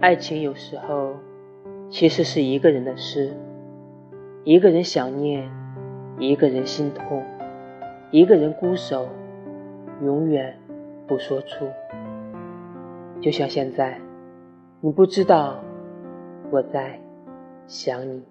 爱情有时候其实是一个人的事一个人想念一个人心痛一个人孤守永远不说出。就像现在你不知道我在想你。